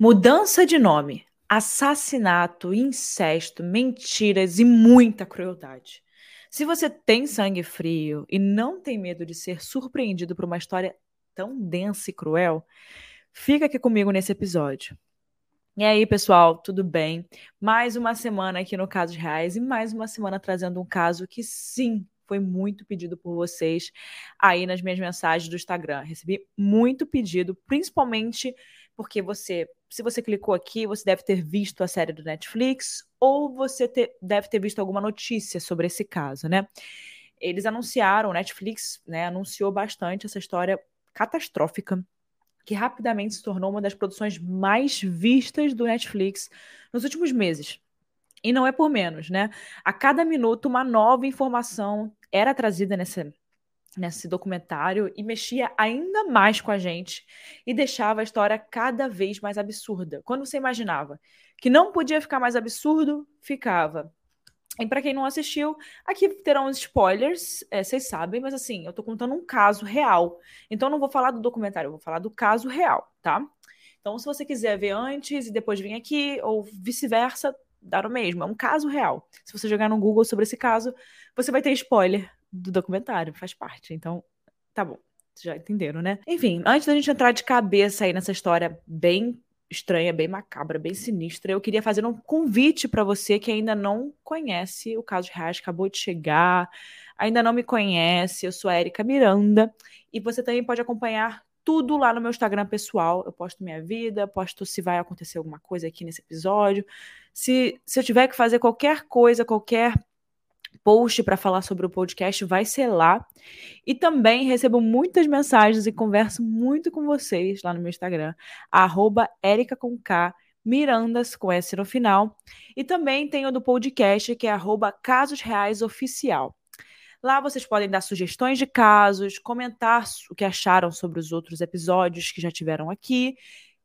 Mudança de nome, assassinato, incesto, mentiras e muita crueldade. Se você tem sangue frio e não tem medo de ser surpreendido por uma história tão densa e cruel, fica aqui comigo nesse episódio. E aí, pessoal, tudo bem? Mais uma semana aqui no Casos Reais e mais uma semana trazendo um caso que sim, foi muito pedido por vocês aí nas minhas mensagens do Instagram. Recebi muito pedido, principalmente porque você, se você clicou aqui, você deve ter visto a série do Netflix ou você deve ter visto alguma notícia sobre esse caso, né? Eles anunciaram, Netflix, né, anunciou bastante essa história catastrófica que rapidamente se tornou uma das produções mais vistas do Netflix nos últimos meses. E não é por menos, né? A cada minuto, uma nova informação era trazida nessa, nesse documentário e mexia ainda mais com a gente e deixava a história cada vez mais absurda. Quando você imaginava que não podia ficar mais absurdo, ficava. E para quem não assistiu, aqui terão spoilers, é, vocês sabem, mas assim, eu tô contando um caso real. Então não vou falar do documentário, eu vou falar do caso real, tá? Então, se você quiser ver antes e depois vir aqui, ou vice-versa, dá o mesmo. É um caso real. Se você jogar no Google sobre esse caso, você vai ter spoiler do documentário, faz parte. Então, tá bom. Já entenderam, né? Enfim, antes da gente entrar de cabeça aí nessa história bem estranha, bem macabra, bem sinistra, eu queria fazer um convite para você que ainda não conhece o caso de Reais, acabou de chegar, ainda não me conhece. Eu sou a Erika Miranda e você também pode acompanhar tudo lá no meu Instagram pessoal. Eu posto minha vida, posto se vai acontecer alguma coisa aqui nesse episódio. Se, se eu tiver que fazer qualquer coisa, qualquer post para falar sobre o podcast, vai ser lá. E também recebo muitas mensagens e converso muito com vocês lá no meu Instagram, arroba Mirandas com S no final. E também tem o do podcast, que é arroba Casos Reais Oficial. Lá vocês podem dar sugestões de casos, comentar o que acharam sobre os outros episódios que já tiveram aqui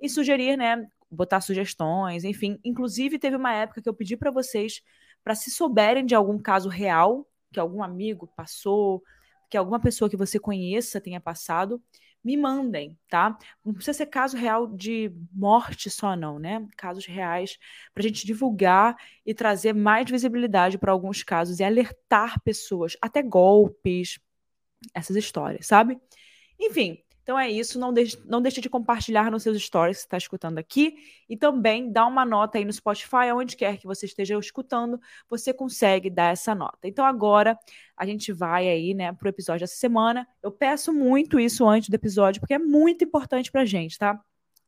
e sugerir, né, botar sugestões, enfim. Inclusive teve uma época que eu pedi para vocês para se souberem de algum caso real que algum amigo passou, que alguma pessoa que você conheça tenha passado, me mandem, tá? Não precisa ser caso real de morte só, não, né? Casos reais para a gente divulgar e trazer mais visibilidade para alguns casos e alertar pessoas, até golpes, essas histórias, sabe? Enfim, então é isso, não deixe, não deixe de compartilhar nos seus stories que está escutando aqui e também dá uma nota aí no Spotify, onde quer que você esteja escutando, você consegue dar essa nota. Então agora a gente vai aí, né, pro episódio dessa semana. Eu peço muito isso antes do episódio porque é muito importante pra gente, tá?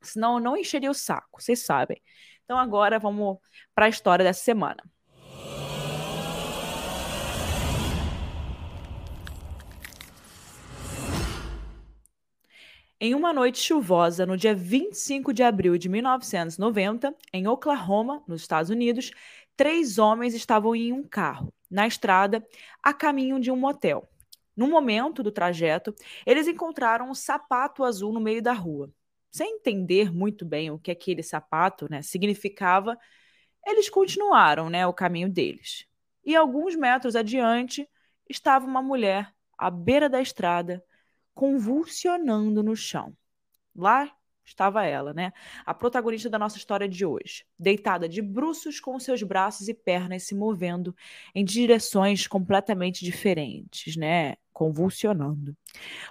Senão eu não encheria o saco, vocês sabem. Então agora vamos para a história dessa semana. Em uma noite chuvosa, no dia 25 de abril de 1990, em Oklahoma, nos Estados Unidos, três homens estavam em um carro, na estrada, a caminho de um motel. No momento do trajeto, eles encontraram um sapato azul no meio da rua. Sem entender muito bem o que aquele sapato né, significava, eles continuaram né, o caminho deles. E alguns metros adiante estava uma mulher à beira da estrada, convulsionando no chão. Lá estava ela, né? A protagonista da nossa história de hoje, deitada de bruços com seus braços e pernas se movendo em direções completamente diferentes, né? Convulsionando.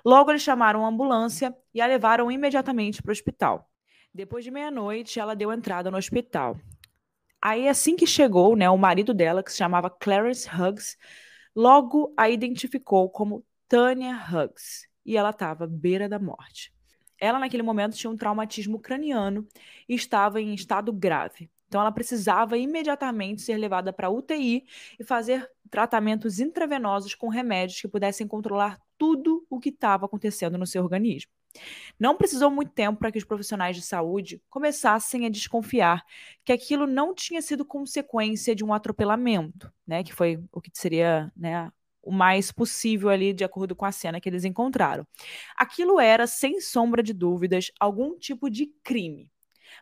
Logo eles chamaram a ambulância e a levaram imediatamente para o hospital. Depois de meia-noite, ela deu entrada no hospital. Aí, assim que chegou, né, o marido dela, que se chamava Clarence Hughes, logo a identificou como Tanya Huggs e ela estava beira da morte. Ela, naquele momento, tinha um traumatismo craniano e estava em estado grave. Então, ela precisava imediatamente ser levada para UTI e fazer tratamentos intravenosos com remédios que pudessem controlar tudo o que estava acontecendo no seu organismo. Não precisou muito tempo para que os profissionais de saúde começassem a desconfiar que aquilo não tinha sido consequência de um atropelamento, né, que foi o que seria né, o mais possível ali, de acordo com a cena que eles encontraram. Aquilo era, sem sombra de dúvidas, algum tipo de crime.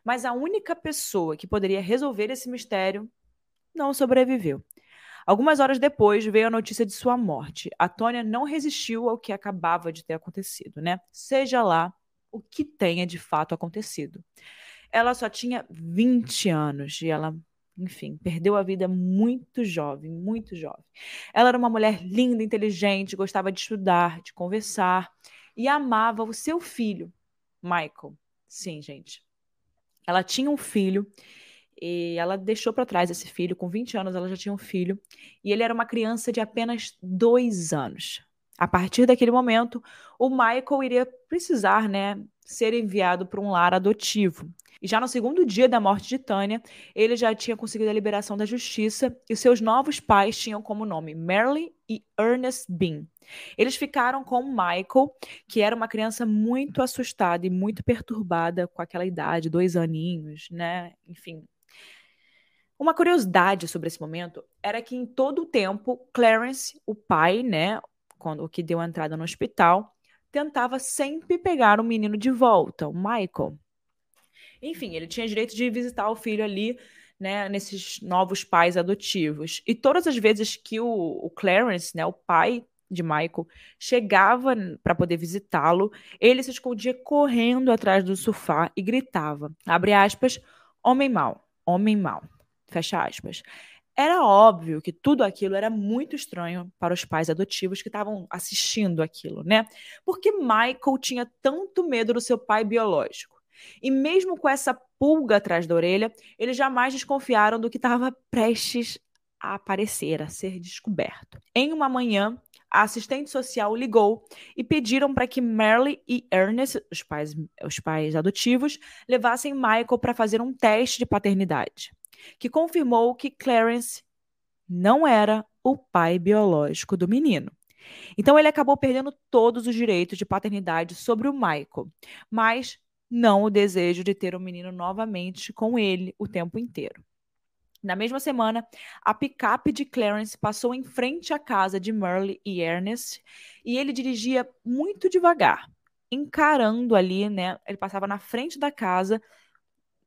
Mas a única pessoa que poderia resolver esse mistério não sobreviveu. Algumas horas depois veio a notícia de sua morte. A Tônia não resistiu ao que acabava de ter acontecido, né? Seja lá o que tenha de fato acontecido. ela só tinha 20 anos e ela, enfim, perdeu a vida muito jovem, muito jovem. Ela era uma mulher linda, inteligente, gostava de estudar, de conversar e amava o seu filho, Michael. Sim, gente. Ela tinha um filho e ela deixou para trás esse filho. Com 20 anos, ela já tinha um filho. E ele era uma criança de apenas dois anos. A partir daquele momento, o Michael iria precisar, né, ser enviado para um lar adotivo. E já no segundo dia da morte de Tânia, ele já tinha conseguido a liberação da justiça e seus novos pais tinham como nome Merle e Ernest Bean. Eles ficaram com Michael, que era uma criança muito assustada e muito perturbada com aquela idade, dois aninhos, né? Enfim. Uma curiosidade sobre esse momento era que em todo o tempo, Clarence, o pai, né, quando o que deu entrada no hospital, tentava sempre pegar o menino de volta, o Michael. Enfim, ele tinha direito de visitar o filho ali, né, nesses novos pais adotivos. E todas as vezes que o, o Clarence, né, o pai de Michael, chegava para poder visitá-lo, ele se escondia correndo atrás do sofá e gritava, abre aspas, homem mau, homem mau, fecha aspas. Era óbvio que tudo aquilo era muito estranho para os pais adotivos que estavam assistindo aquilo, né? Porque Michael tinha tanto medo do seu pai biológico. E mesmo com essa pulga atrás da orelha, eles jamais desconfiaram do que estava prestes a aparecer, a ser descoberto. Em uma manhã, a assistente social ligou e pediram para que Merle e Ernest, os pais, os pais adotivos, levassem Michael para fazer um teste de paternidade, que confirmou que Clarence não era o pai biológico do menino. Então ele acabou perdendo todos os direitos de paternidade sobre o Michael, mas não o desejo de ter o menino novamente com ele o tempo inteiro. Na mesma semana, a picape de Clarence passou em frente à casa de Merle e Ernest e ele dirigia muito devagar, encarando ali, né? Ele passava na frente da casa,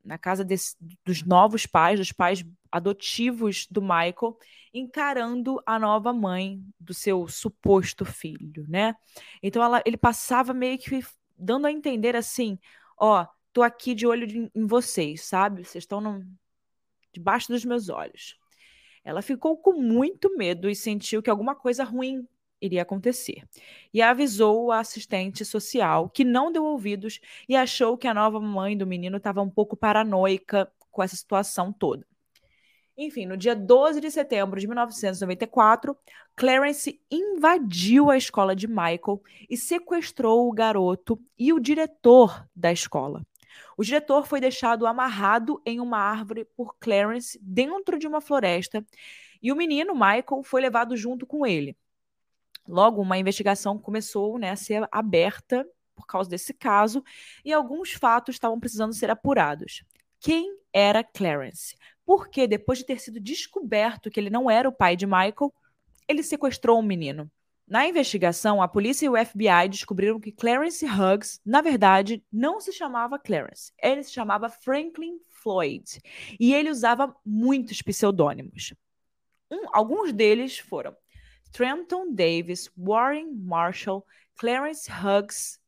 na casa desse, dos novos pais, dos pais adotivos do Michael, encarando a nova mãe do seu suposto filho, né? Então ela, ele passava meio que dando a entender assim: ó, tô aqui de olho de, em vocês, sabe? Vocês estão debaixo dos meus olhos. Ela ficou com muito medo e sentiu que alguma coisa ruim iria acontecer. E avisou a assistente social, que não deu ouvidos e achou que a nova mãe do menino estava um pouco paranoica com essa situação toda. Enfim, no dia 12 de setembro de 1994, Clarence invadiu a escola de Michael e sequestrou o garoto e o diretor da escola. O diretor foi deixado amarrado em uma árvore por Clarence dentro de uma floresta e o menino, Michael, foi levado junto com ele. Logo, uma investigação começou né, a ser aberta por causa desse caso e alguns fatos estavam precisando ser apurados. Quem era Clarence? porque depois de ter sido descoberto que ele não era o pai de Michael, ele sequestrou o um menino. Na investigação, a polícia e o FBI descobriram que Clarence Hughes, na verdade, não se chamava Clarence. Ele se chamava Franklin Floyd. E ele usava muitos pseudônimos. Um, alguns deles foram Trenton Davis, Warren Marshall, Clarence Hughes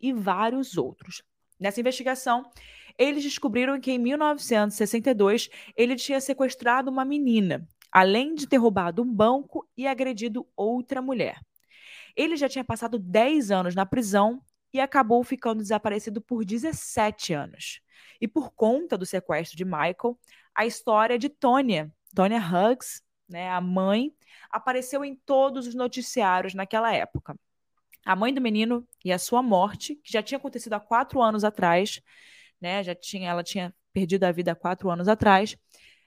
e vários outros. Nessa investigação, eles descobriram que em 1962 ele tinha sequestrado uma menina, além de ter roubado um banco e agredido outra mulher. Ele já tinha passado 10 anos na prisão e acabou ficando desaparecido por 17 anos. E por conta do sequestro de Michael, a história de Tonya, Tonya Hughes, né, a mãe, apareceu em todos os noticiários naquela época. A mãe do menino e a sua morte, que já tinha acontecido há quatro anos atrás, né? Já tinha, ela tinha perdido a vida há quatro anos atrás,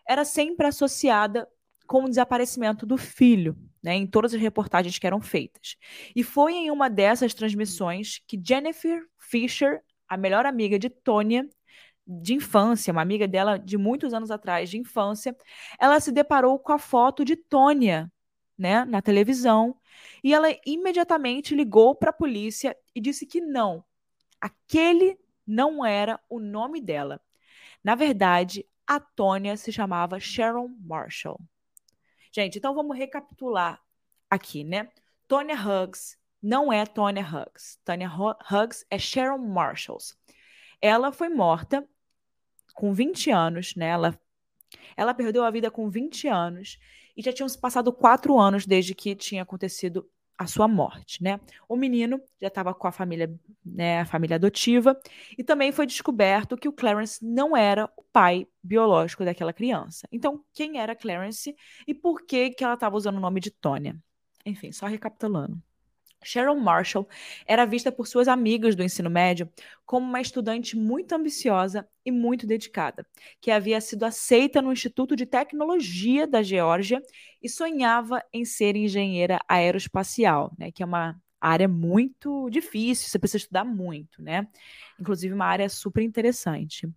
era sempre associada com o desaparecimento do filho, né, em todas as reportagens que eram feitas. E foi em uma dessas transmissões que Jennifer Fisher, a melhor amiga de Tônia, de infância, uma amiga dela de muitos anos atrás, de infância, ela se deparou com a foto de Tônia, né, na televisão, e ela imediatamente ligou para a polícia e disse que não, aquele não era o nome dela. Na verdade, a Tônia se chamava Sharon Marshall. Gente, então vamos recapitular aqui, né? Tônia Hughes não é Tônia Hughes. Tônia Hughes é Sharon Marshall. Ela foi morta com 20 anos, né? Ela, ela perdeu a vida com 20 anos e já tinham se passado quatro anos desde que tinha acontecido a sua morte, né? O menino já estava com a família, né, a família adotiva, e também foi descoberto que o Clarence não era o pai biológico daquela criança. Então, quem era Clarence e por que que ela estava usando o nome de Tônia? Enfim, só recapitulando. Sharon Marshall era vista por suas amigas do ensino médio como uma estudante muito ambiciosa e muito dedicada, que havia sido aceita no Instituto de Tecnologia da Geórgia e sonhava em ser engenheira aeroespacial, né, que é uma área muito difícil, você precisa estudar muito, né? Inclusive uma área super interessante.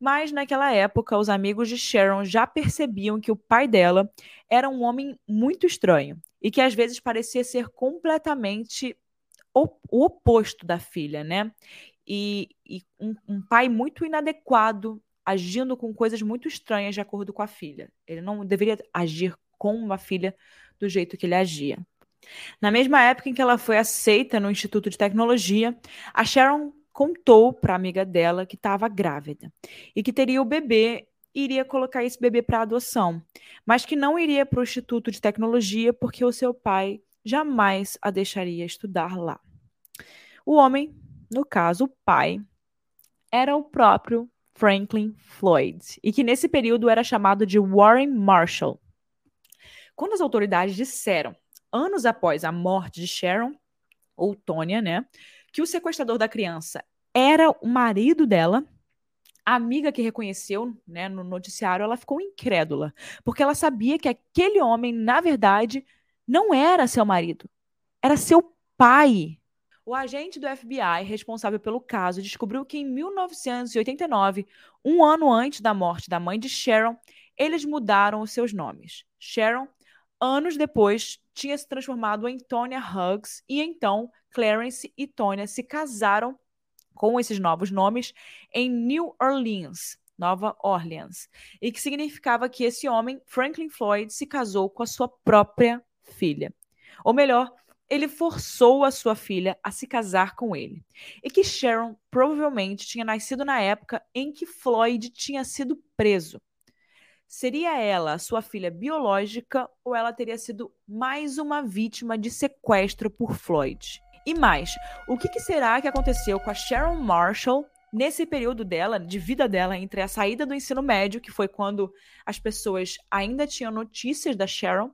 Mas naquela época, os amigos de Sharon já percebiam que o pai dela era um homem muito estranho e que às vezes parecia ser completamente o, oposto da filha, né? E, e um, um pai muito inadequado, agindo com coisas muito estranhas de acordo com a filha. Ele não deveria agir com uma filha do jeito que ele agia. Na mesma época em que ela foi aceita no Instituto de Tecnologia, a Sharon contou para a amiga dela que estava grávida e que teria o bebê iria colocar esse bebê para adoção, mas que não iria para o Instituto de Tecnologia porque o seu pai jamais a deixaria estudar lá. O homem, no caso o pai, era o próprio Franklin Floyd e que nesse período era chamado de Warren Marshall. Quando as autoridades disseram, anos após a morte de Sharon, ou Tônia, né, que o sequestrador da criança era o marido dela. A amiga que reconheceu né, no noticiário, ela ficou incrédula, porque ela sabia que aquele homem, na verdade, não era seu marido, era seu pai. O agente do FBI responsável pelo caso descobriu que em 1989, um ano antes da morte da mãe de Sharon, eles mudaram os seus nomes. Sharon, anos depois, tinha se transformado em Tonya Huggs e então Clarence e Tonya se casaram com esses novos nomes em New Orleans, Nova Orleans, e que significava que esse homem, Franklin Floyd, se casou com a sua própria filha. Ou melhor, ele forçou a sua filha a se casar com ele. E que Sharon provavelmente tinha nascido na época em que Floyd tinha sido preso. Seria ela a sua filha biológica ou ela teria sido mais uma vítima de sequestro por Floyd? E mais, o que, que será que aconteceu com a Sharon Marshall nesse período dela, de vida dela, entre a saída do ensino médio, que foi quando as pessoas ainda tinham notícias da Sharon,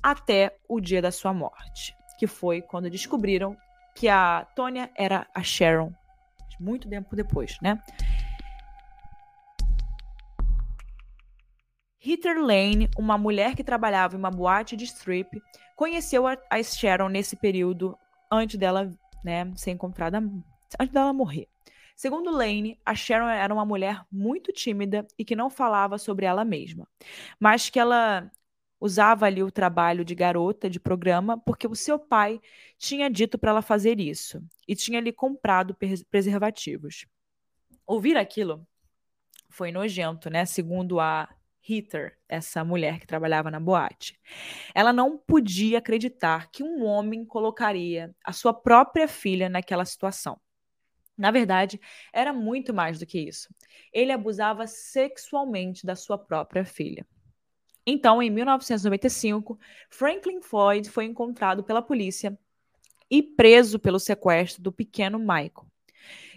até o dia da sua morte, que foi quando descobriram que a Tônia era a Sharon, muito tempo depois, né? Heather Lane, uma mulher que trabalhava em uma boate de strip, conheceu a, Sharon nesse período antes dela né, ser encontrada, antes dela morrer. Segundo Lane, a Sharon era uma mulher muito tímida e que não falava sobre ela mesma, mas que ela usava ali o trabalho de garota de programa porque o seu pai tinha dito para ela fazer isso e tinha lhe comprado preservativos. Ouvir aquilo foi nojento, né? Segundo a Heather, essa mulher que trabalhava na boate. Ela não podia acreditar que um homem colocaria a sua própria filha naquela situação. Na verdade, era muito mais do que isso. Ele abusava sexualmente da sua própria filha. Então, em 1995, Franklin Floyd foi encontrado pela polícia e preso pelo sequestro do pequeno Michael.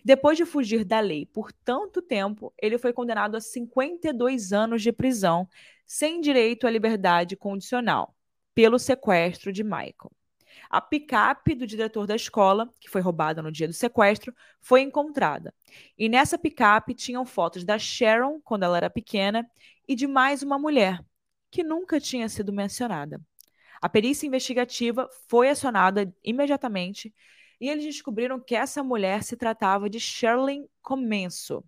Depois de fugir da lei por tanto tempo, ele foi condenado a 52 anos de prisão, sem direito à liberdade condicional, pelo sequestro de Michael. A picape do diretor da escola, que foi roubada no dia do sequestro, foi encontrada. E nessa picape tinham fotos da Sharon, quando ela era pequena, e de mais uma mulher, que nunca tinha sido mencionada. A perícia investigativa foi acionada imediatamente e eles descobriram que essa mulher se tratava de Sherlyn Comenso,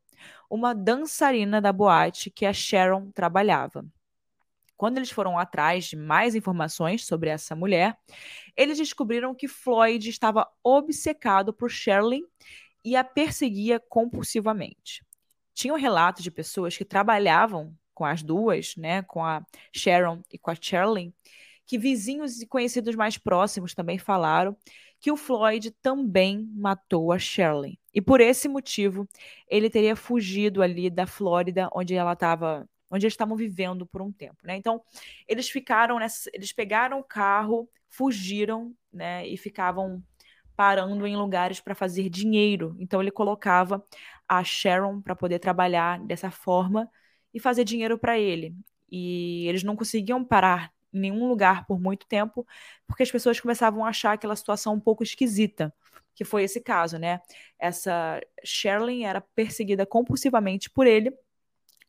uma dançarina da boate que a Sharon trabalhava. Quando eles foram atrás de mais informações sobre essa mulher, eles descobriram que Floyd estava obcecado por Sherlyn e a perseguia compulsivamente. Tinham relatos de pessoas que trabalhavam com as duas, né, com a Sharon e com a Sherlyn, que vizinhos e conhecidos mais próximos também falaram que o Floyd também matou a Shirley. E por esse motivo, ele teria fugido ali da Flórida, onde ela estava, onde eles estavam vivendo por um tempo, né? Então, eles ficaram nessa, eles pegaram o carro, fugiram, né, e ficavam parando em lugares para fazer dinheiro. Então ele colocava a Sharon para poder trabalhar dessa forma e fazer dinheiro para ele. E eles não conseguiam parar em nenhum lugar por muito tempo, porque as pessoas começavam a achar aquela situação um pouco esquisita, que foi esse caso, né? Essa Sherlyn era perseguida compulsivamente por ele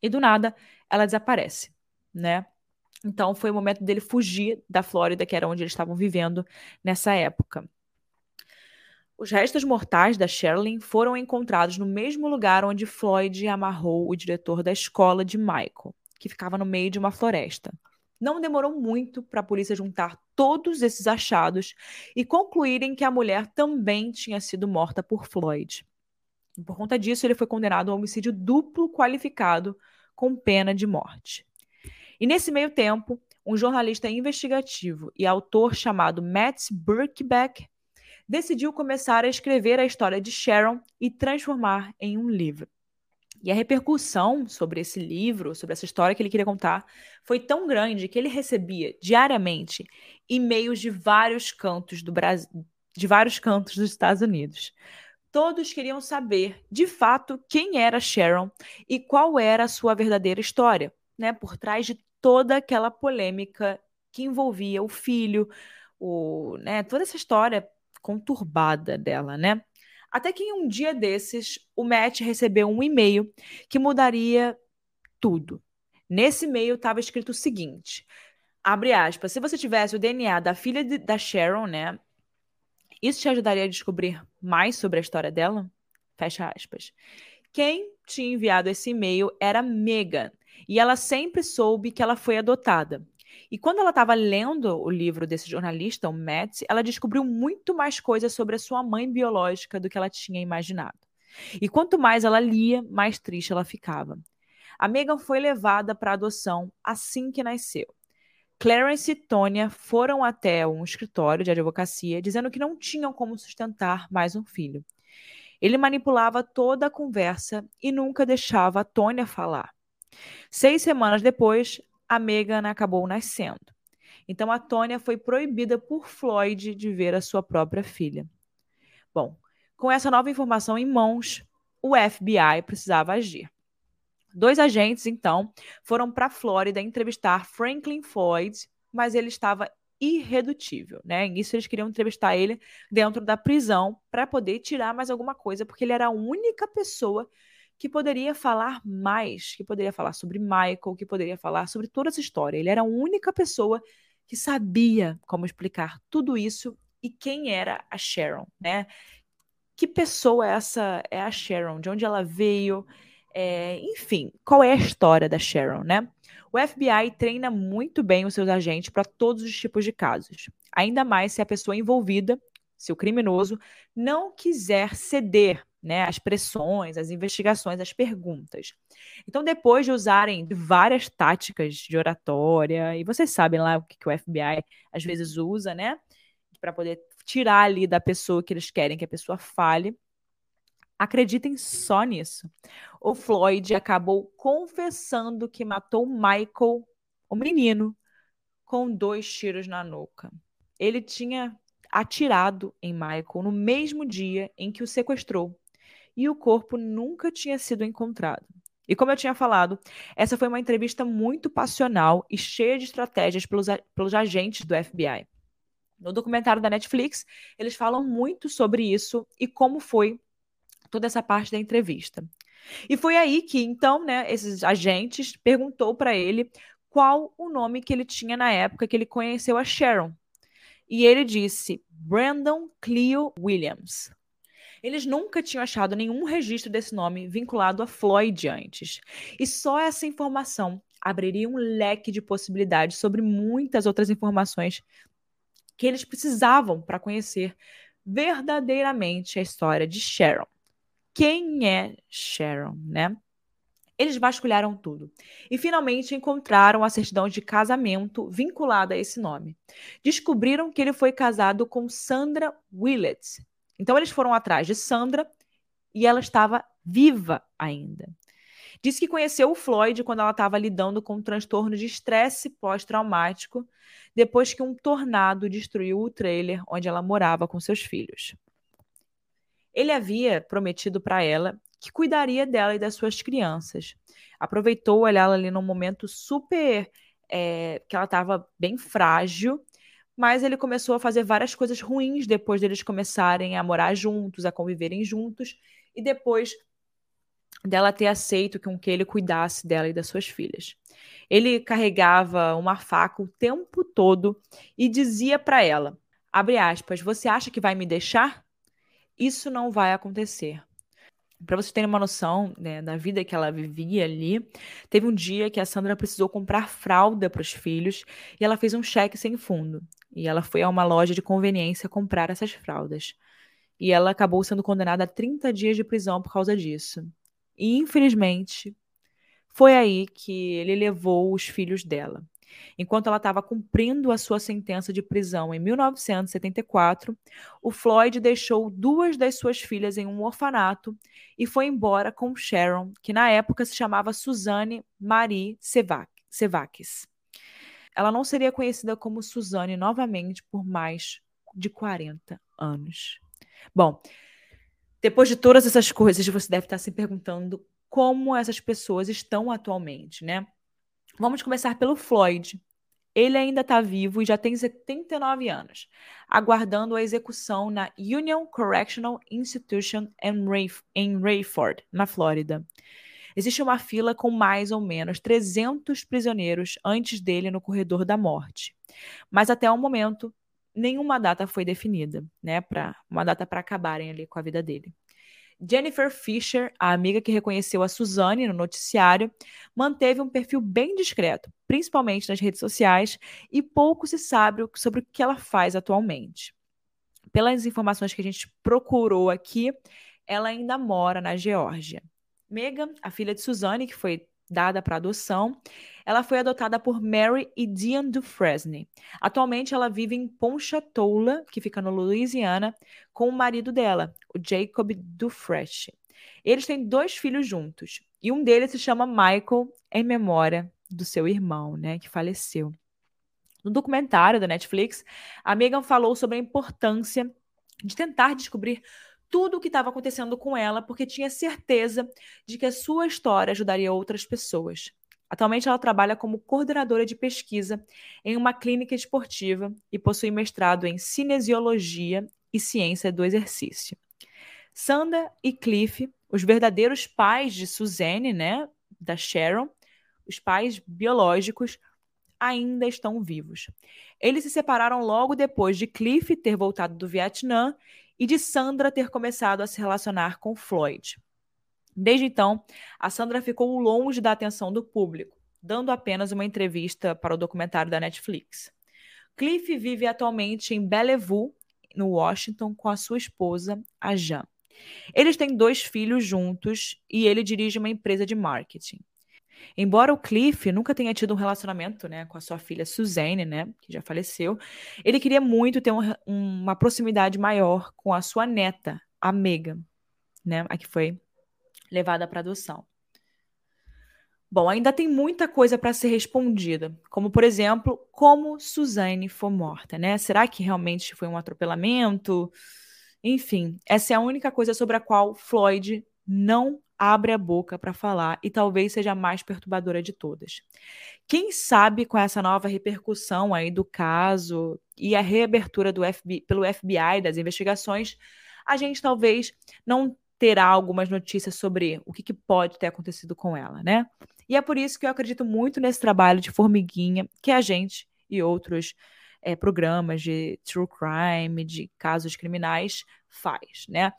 e do nada ela desaparece, né? Então foi o momento dele fugir da Flórida, que era onde eles estavam vivendo nessa época. Os restos mortais da Sherlyn foram encontrados no mesmo lugar onde Floyd amarrou o diretor da escola de Michael, que ficava no meio de uma floresta. Não demorou muito para a polícia juntar todos esses achados e concluírem que a mulher também tinha sido morta por Floyd. Por conta disso, ele foi condenado a homicídio duplo qualificado com pena de morte. E nesse meio tempo, um jornalista investigativo e autor chamado Matt Birkbeck decidiu começar a escrever a história de Sharon e transformar em um livro. E a repercussão sobre esse livro, sobre essa história que ele queria contar, foi tão grande que ele recebia diariamente e-mails de vários cantos do Brasil, de vários cantos dos Estados Unidos. Todos queriam saber, de fato, quem era Sharon e qual era a sua verdadeira história, né, por trás de toda aquela polêmica que envolvia o filho, o, né, toda essa história conturbada dela, né? Até que em um dia desses, o Matt recebeu um e-mail que mudaria tudo. Nesse e-mail estava escrito o seguinte: abre aspas, se você tivesse o DNA da filha de, da Sharon, né? Isso te ajudaria a descobrir mais sobre a história dela? Fecha aspas. Quem tinha enviado esse e-mail era Megan, e ela sempre soube que ela foi adotada. E quando ela estava lendo o livro desse jornalista, o Matt, ela descobriu muito mais coisas sobre a sua mãe biológica do que ela tinha imaginado. E quanto mais ela lia, mais triste ela ficava. A Megan foi levada para adoção assim que nasceu. Clarence e Tonya foram até um escritório de advocacia dizendo que não tinham como sustentar mais um filho. Ele manipulava toda a conversa e nunca deixava a Tônia falar. Seis semanas depois, a Megan acabou nascendo. Então a Tônia foi proibida por Floyd de ver a sua própria filha. Bom, com essa nova informação em mãos, o FBI precisava agir. Dois agentes, então, foram para a Flórida entrevistar Franklin Floyd, mas ele estava irredutível, né? Isso eles queriam entrevistar ele dentro da prisão para poder tirar mais alguma coisa, porque ele era a única pessoa que poderia falar mais, que poderia falar sobre Michael, que poderia falar sobre toda essa história. Ele era a única pessoa que sabia como explicar tudo isso e quem era a Sharon, né? Que pessoa essa é a Sharon? De onde ela veio? É, enfim, qual é a história da Sharon, né? O FBI treina muito bem os seus agentes para todos os tipos de casos. Ainda mais se a pessoa envolvida, se o criminoso, não quiser ceder né, as pressões, as investigações, as perguntas. Então, depois de usarem várias táticas de oratória, e vocês sabem lá o que, que o FBI às vezes usa, né, para poder tirar ali da pessoa que eles querem que a pessoa fale, acreditem só nisso. O Floyd acabou confessando que matou Michael, o menino, com dois tiros na nuca. Ele tinha atirado em Michael no mesmo dia em que o sequestrou e o corpo nunca tinha sido encontrado. E como eu tinha falado, essa foi uma entrevista muito passional e cheia de estratégias pelos, pelos agentes do FBI. No documentário da Netflix, eles falam muito sobre isso e como foi toda essa parte da entrevista. E foi aí que, então, né, esses agentes perguntou para ele qual o nome que ele tinha na época que ele conheceu a Sharon. E ele disse Brandon Cleo Williams. Eles nunca tinham achado nenhum registro desse nome vinculado a Floyd antes. E só essa informação abriria um leque de possibilidades sobre muitas outras informações que eles precisavam para conhecer verdadeiramente a história de Sharon. Quem é Sharon, né? Eles vasculharam tudo e finalmente encontraram a certidão de casamento vinculada a esse nome. Descobriram que ele foi casado com Sandra Willett. Então eles foram atrás de Sandra e ela estava viva ainda. Disse que conheceu o Floyd quando ela estava lidando com um transtorno de estresse pós-traumático, depois que um tornado destruiu o trailer onde ela morava com seus filhos. Ele havia prometido para ela que cuidaria dela e das suas crianças. Aproveitou olhar ela ali num momento super. É, que ela estava bem frágil, mas ele começou a fazer várias coisas ruins depois deles começarem a morar juntos, a conviverem juntos, e depois dela ter aceito com que ele cuidasse dela e das suas filhas. Ele carregava uma faca o tempo todo e dizia para ela: abre aspas, você acha que vai me deixar? Isso não vai acontecer. Para vocês terem uma noção né, da vida que ela vivia ali, teve um dia que a Sandra precisou comprar fralda para os filhos e ela fez um cheque sem fundo. E ela foi a uma loja de conveniência comprar essas fraldas. E ela acabou sendo condenada a 30 dias de prisão por causa disso. E infelizmente, foi aí que ele levou os filhos dela. Enquanto ela estava cumprindo a sua sentença de prisão em 1974, o Floyd deixou duas das suas filhas em um orfanato e foi embora com Sharon, que na época se chamava Suzanne Marie Sevakis. Ela não seria conhecida como Suzanne novamente por mais de 40 anos. Bom, depois de todas essas coisas, você deve estar se perguntando como essas pessoas estão atualmente, né? Vamos começar pelo Floyd. Ele ainda está vivo e já tem 79 anos, aguardando a execução na Union Correctional Institution em Rayford, na Flórida. Existe uma fila com mais ou menos 300 prisioneiros antes dele no corredor da morte. Mas até o momento, nenhuma data foi definida, né, para uma data para acabarem ali com a vida dele. Jennifer Fisher, a amiga que reconheceu a Suzanne no noticiário, manteve um perfil bem discreto, principalmente nas redes sociais, e pouco se sabe sobre o que ela faz atualmente. Pelas informações que a gente procurou aqui, ela ainda mora na Geórgia. Megan, a filha de Suzanne, que foi dada para adoção, ela foi adotada por Mary e Dean Dufresne. Atualmente, ela vive em Ponchatoula, que fica no Louisiana, com o marido dela, o Jacob Dufresne. Eles têm dois filhos juntos, e um deles se chama Michael, em memória do seu irmão, né, que faleceu. No documentário da Netflix, a Megan falou sobre a importância de tentar descobrir tudo o que estava acontecendo com ela, porque tinha certeza de que a sua história ajudaria outras pessoas. Atualmente, ela trabalha como coordenadora de pesquisa em uma clínica esportiva e possui mestrado em cinesiologia e ciência do exercício. Sanda e Cliff, os verdadeiros pais de Suzanne, né, da Sharon, os pais biológicos, ainda estão vivos. Eles se separaram logo depois de Cliff ter voltado do Vietnã e de Sandra ter começado a se relacionar com Floyd. Desde então, a Sandra ficou longe da atenção do público, dando apenas uma entrevista para o documentário da Netflix. Cliff vive atualmente em Bellevue, no Washington, com a sua esposa, a Jan. Eles têm dois filhos juntos e ele dirige uma empresa de marketing. Embora o Cliff nunca tenha tido um relacionamento né, com a sua filha Suzanne, né, que já faleceu, ele queria muito ter um, uma proximidade maior com a sua neta, a Megan, né, a que foi levada para adoção. Bom, ainda tem muita coisa para ser respondida, como por exemplo, como Suzanne foi morta, né? Será que realmente foi um atropelamento? Enfim, essa é a única coisa sobre a qual Floyd não abre a boca para falar e talvez seja a mais perturbadora de todas. Quem sabe com essa nova repercussão aí do caso e a reabertura do FBI, pelo FBI das investigações, a gente talvez não terá algumas notícias sobre o que, que pode ter acontecido com ela, né? E é por isso que eu acredito muito nesse trabalho de formiguinha que a gente e outros é, programas de true crime, de casos criminais faz, né?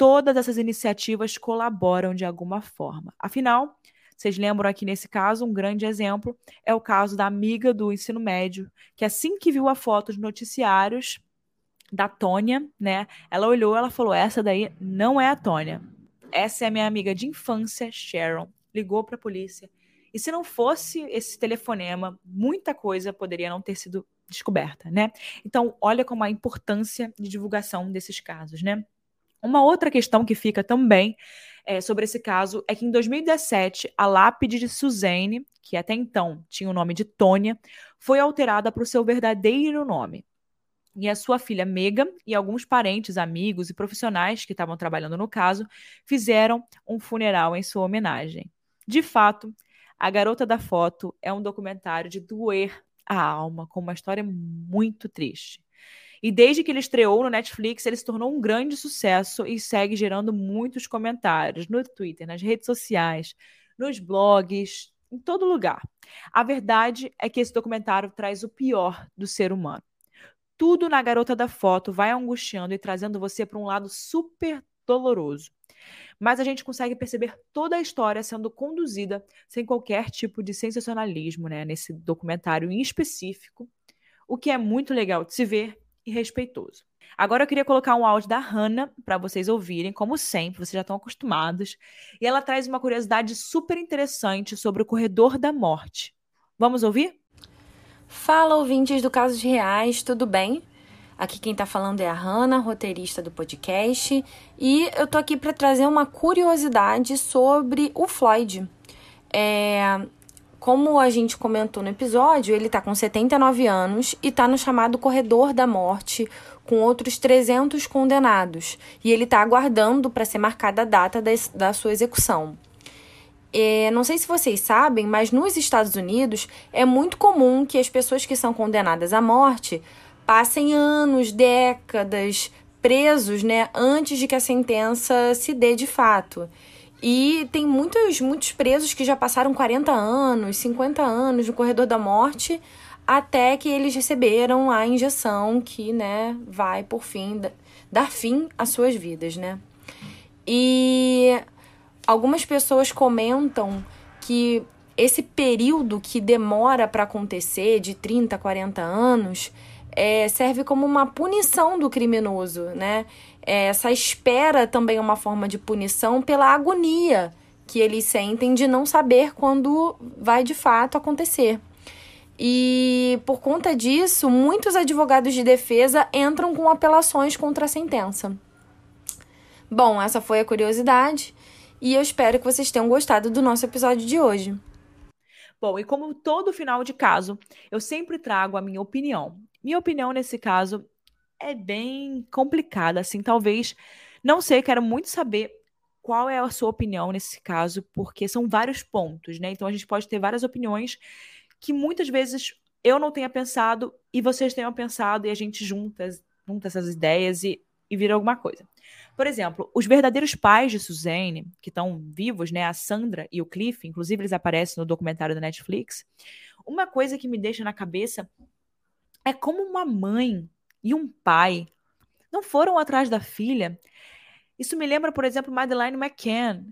Todas essas iniciativas colaboram de alguma forma. Afinal, vocês lembram aqui nesse caso, um grande exemplo é o caso da amiga do ensino médio, que assim que viu a foto dos noticiários da Tônia, né? Ela olhou, ela falou: "Essa daí não é a Tônia. Essa é a minha amiga de infância, Sharon, ligou para a polícia. E se não fosse esse telefonema, muita coisa poderia não ter sido descoberta, né? Então, olha como a importância de divulgação desses casos, né? Uma outra questão que fica também é, sobre esse caso é que em 2017 a lápide de Suzane, que até então tinha o nome de Tônia, foi alterada para o seu verdadeiro nome. E a sua filha Megan e alguns parentes, amigos e profissionais que estavam trabalhando no caso fizeram um funeral em sua homenagem. De fato, A Garota da Foto é um documentário de doer a alma, com uma história muito triste. E desde que ele estreou no Netflix, ele se tornou um grande sucesso e segue gerando muitos comentários no Twitter, nas redes sociais, nos blogs, em todo lugar. A verdade é que esse documentário traz o pior do ser humano. Tudo na garota da foto vai angustiando e trazendo você para um lado super doloroso. Mas a gente consegue perceber toda a história sendo conduzida sem qualquer tipo de sensacionalismo, né, nesse documentário em específico, o que é muito legal de se ver e respeitoso. Agora eu queria colocar um áudio da Hannah para vocês ouvirem, como sempre, vocês já estão acostumados. E ela traz uma curiosidade super interessante sobre o corredor da morte. Vamos ouvir? Fala, ouvintes do Casos Reais, tudo bem? Aqui quem tá falando é a Hannah, roteirista do podcast, e eu tô aqui para trazer uma curiosidade sobre o Floyd. É, como a gente comentou no episódio, ele está com 79 anos e está no chamado corredor da morte, com outros 300 condenados. E ele está aguardando para ser marcada a data da, da sua execução. É, não sei se vocês sabem, mas nos Estados Unidos é muito comum que as pessoas que são condenadas à morte passem anos, décadas presos, né, antes de que a sentença se dê de fato. E tem muitos, muitos presos que já passaram 40 anos, 50 anos no corredor da morte, até que eles receberam a injeção que, né, vai por fim dar fim às suas vidas, né? E algumas pessoas comentam que esse período que demora para acontecer, de 30, 40 anos, é, serve como uma punição do criminoso, né? É, essa espera também é uma forma de punição pela agonia que eles sentem de não saber quando vai de fato acontecer. E por conta disso, muitos advogados de defesa entram com apelações contra a sentença. Bom, essa foi a curiosidade e eu espero que vocês tenham gostado do nosso episódio de hoje. Bom, e como todo final de caso, eu sempre trago a minha opinião. Minha opinião nesse caso é bem complicada, assim, talvez. Não sei, quero muito saber qual é a sua opinião nesse caso, porque são vários pontos, né? Então a gente pode ter várias opiniões que muitas vezes eu não tenha pensado e vocês tenham pensado e a gente junta, junta essas ideias e, e vira alguma coisa. Por exemplo, os verdadeiros pais de Suzanne, que estão vivos, né, a Sandra e o Cliff, inclusive eles aparecem no documentário da Netflix. Uma coisa que me deixa na cabeça é como uma mãe e um pai não foram atrás da filha. Isso me lembra, por exemplo, Madeleine McCann.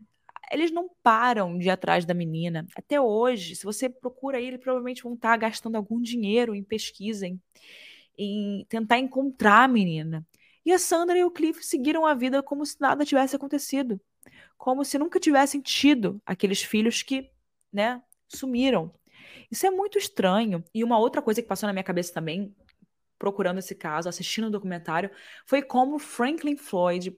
Eles não param de ir atrás da menina. Até hoje, se você procura aí, eles provavelmente vão estar gastando algum dinheiro em pesquisa, em, em tentar encontrar a menina. E a Sandra e o Cliff seguiram a vida como se nada tivesse acontecido. Como se nunca tivessem tido aqueles filhos que, né, sumiram. Isso é muito estranho. E uma outra coisa que passou na minha cabeça também, procurando esse caso, assistindo o documentário, foi como Franklin Floyd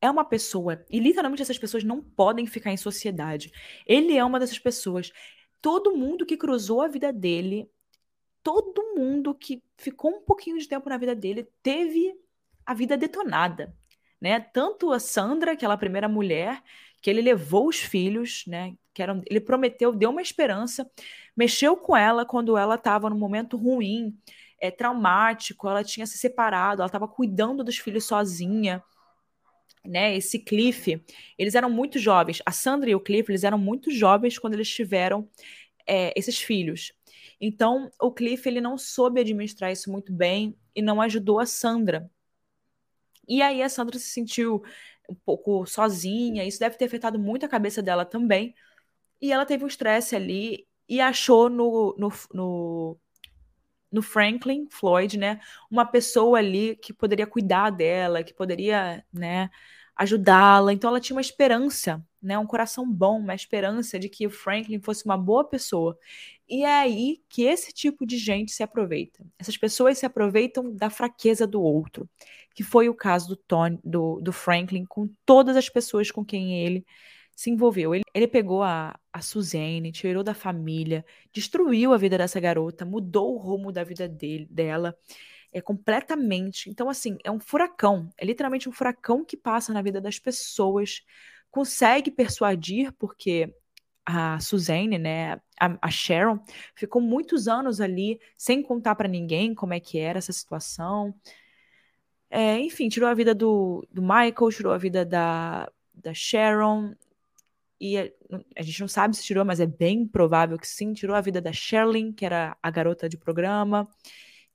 é uma pessoa, e literalmente essas pessoas não podem ficar em sociedade. Ele é uma dessas pessoas. Todo mundo que cruzou a vida dele, todo mundo que ficou um pouquinho de tempo na vida dele, teve a vida detonada. Né? Tanto a Sandra, aquela primeira mulher, que ele levou os filhos, né? Que eram, ele prometeu, deu uma esperança, mexeu com ela quando ela estava num momento ruim, é, traumático, ela tinha se separado, ela estava cuidando dos filhos sozinha. Né, esse Cliff, eles eram muito jovens. A Sandra e o Cliff, eles eram muito jovens quando eles tiveram é, esses filhos. Então, o Cliff ele não soube administrar isso muito bem e não ajudou a Sandra. E aí a Sandra se sentiu um pouco sozinha, isso deve ter afetado muito a cabeça dela também. E ela teve um estresse ali e achou no, no, no, no Franklin Floyd, né, uma pessoa ali que poderia cuidar dela, que poderia, né, ajudá-la. Então ela tinha uma esperança, né, um coração bom, uma esperança de que o Franklin fosse uma boa pessoa. E é aí que esse tipo de gente se aproveita. Essas pessoas se aproveitam da fraqueza do outro, que foi o caso do Tony, do, do Franklin com todas as pessoas com quem ele se envolveu. Ele, ele pegou a, a Suzanne, tirou da família, destruiu a vida dessa garota, mudou o rumo da vida dele, dela é completamente. Então, assim, é um furacão. É literalmente um furacão que passa na vida das pessoas. Consegue persuadir, porque a Suzanne, né, a, a Sharon, ficou muitos anos ali sem contar para ninguém como é que era essa situação. É, enfim, tirou a vida do, do Michael, tirou a vida da, da Sharon, e a, a, gente não sabe se tirou, mas é bem provável que sim, tirou a vida da Sherlyn, que era a garota de programa.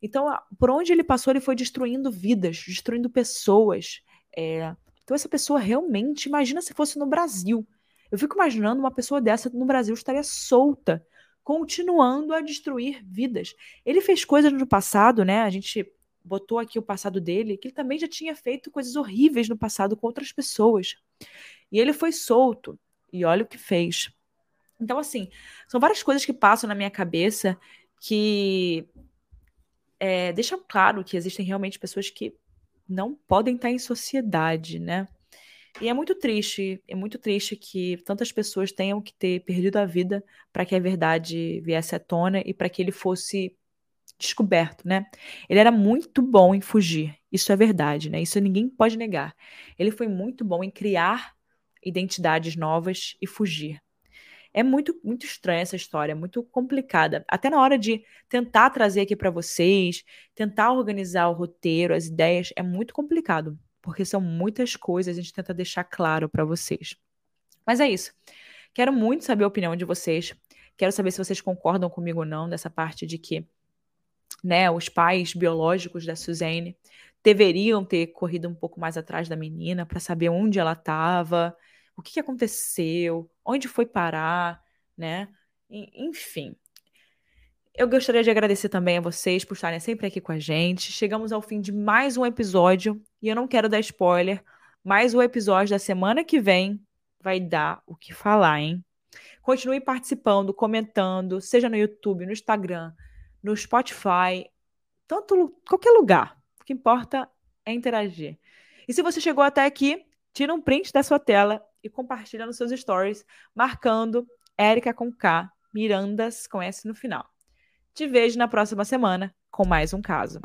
Então, por onde ele passou, ele foi destruindo vidas, destruindo pessoas. É, então, essa pessoa realmente, imagina se fosse no Brasil. Eu fico imaginando uma pessoa dessa no Brasil estaria solta, continuando a destruir vidas. Ele fez coisas no passado, né? A gente botou aqui o passado dele, que ele também já tinha feito coisas horríveis no passado com outras pessoas. E ele foi solto. E olha o que fez. Então, assim, são várias coisas que passam na minha cabeça que é, deixam claro que existem realmente pessoas que não podem estar em sociedade, né? E é muito triste, é muito triste que tantas pessoas tenham que ter perdido a vida para que a verdade viesse à tona e para que ele fosse descoberto, né? Ele era muito bom em fugir, isso é verdade, né? Isso ninguém pode negar. Ele foi muito bom em criar identidades novas e fugir. É muito, muito estranha essa história, muito complicada. Até na hora de tentar trazer aqui para vocês, tentar organizar o roteiro, as ideias, é muito complicado, porque são muitas coisas, a gente tenta deixar claro para vocês. Mas é isso. Quero muito saber a opinião de vocês. Quero saber se vocês concordam comigo ou não nessa parte de que né, os pais biológicos da Suzanne deveriam ter corrido um pouco mais atrás da menina para saber onde ela estava, o que, aconteceu, onde foi parar, né? Enfim. Eu gostaria de agradecer também a vocês por estarem sempre aqui com a gente. Chegamos ao fim de mais um episódio e eu não quero dar spoiler, mas o episódio da semana que vem vai dar o que falar, hein? Continue participando, comentando, seja no YouTube, no Instagram, no Spotify, tanto qualquer lugar. O que importa é interagir. E se você chegou até aqui, tira um print da sua tela e compartilha nos seus stories, marcando Érica com K, Mirandas com S no final. Te vejo na próxima semana com mais um caso.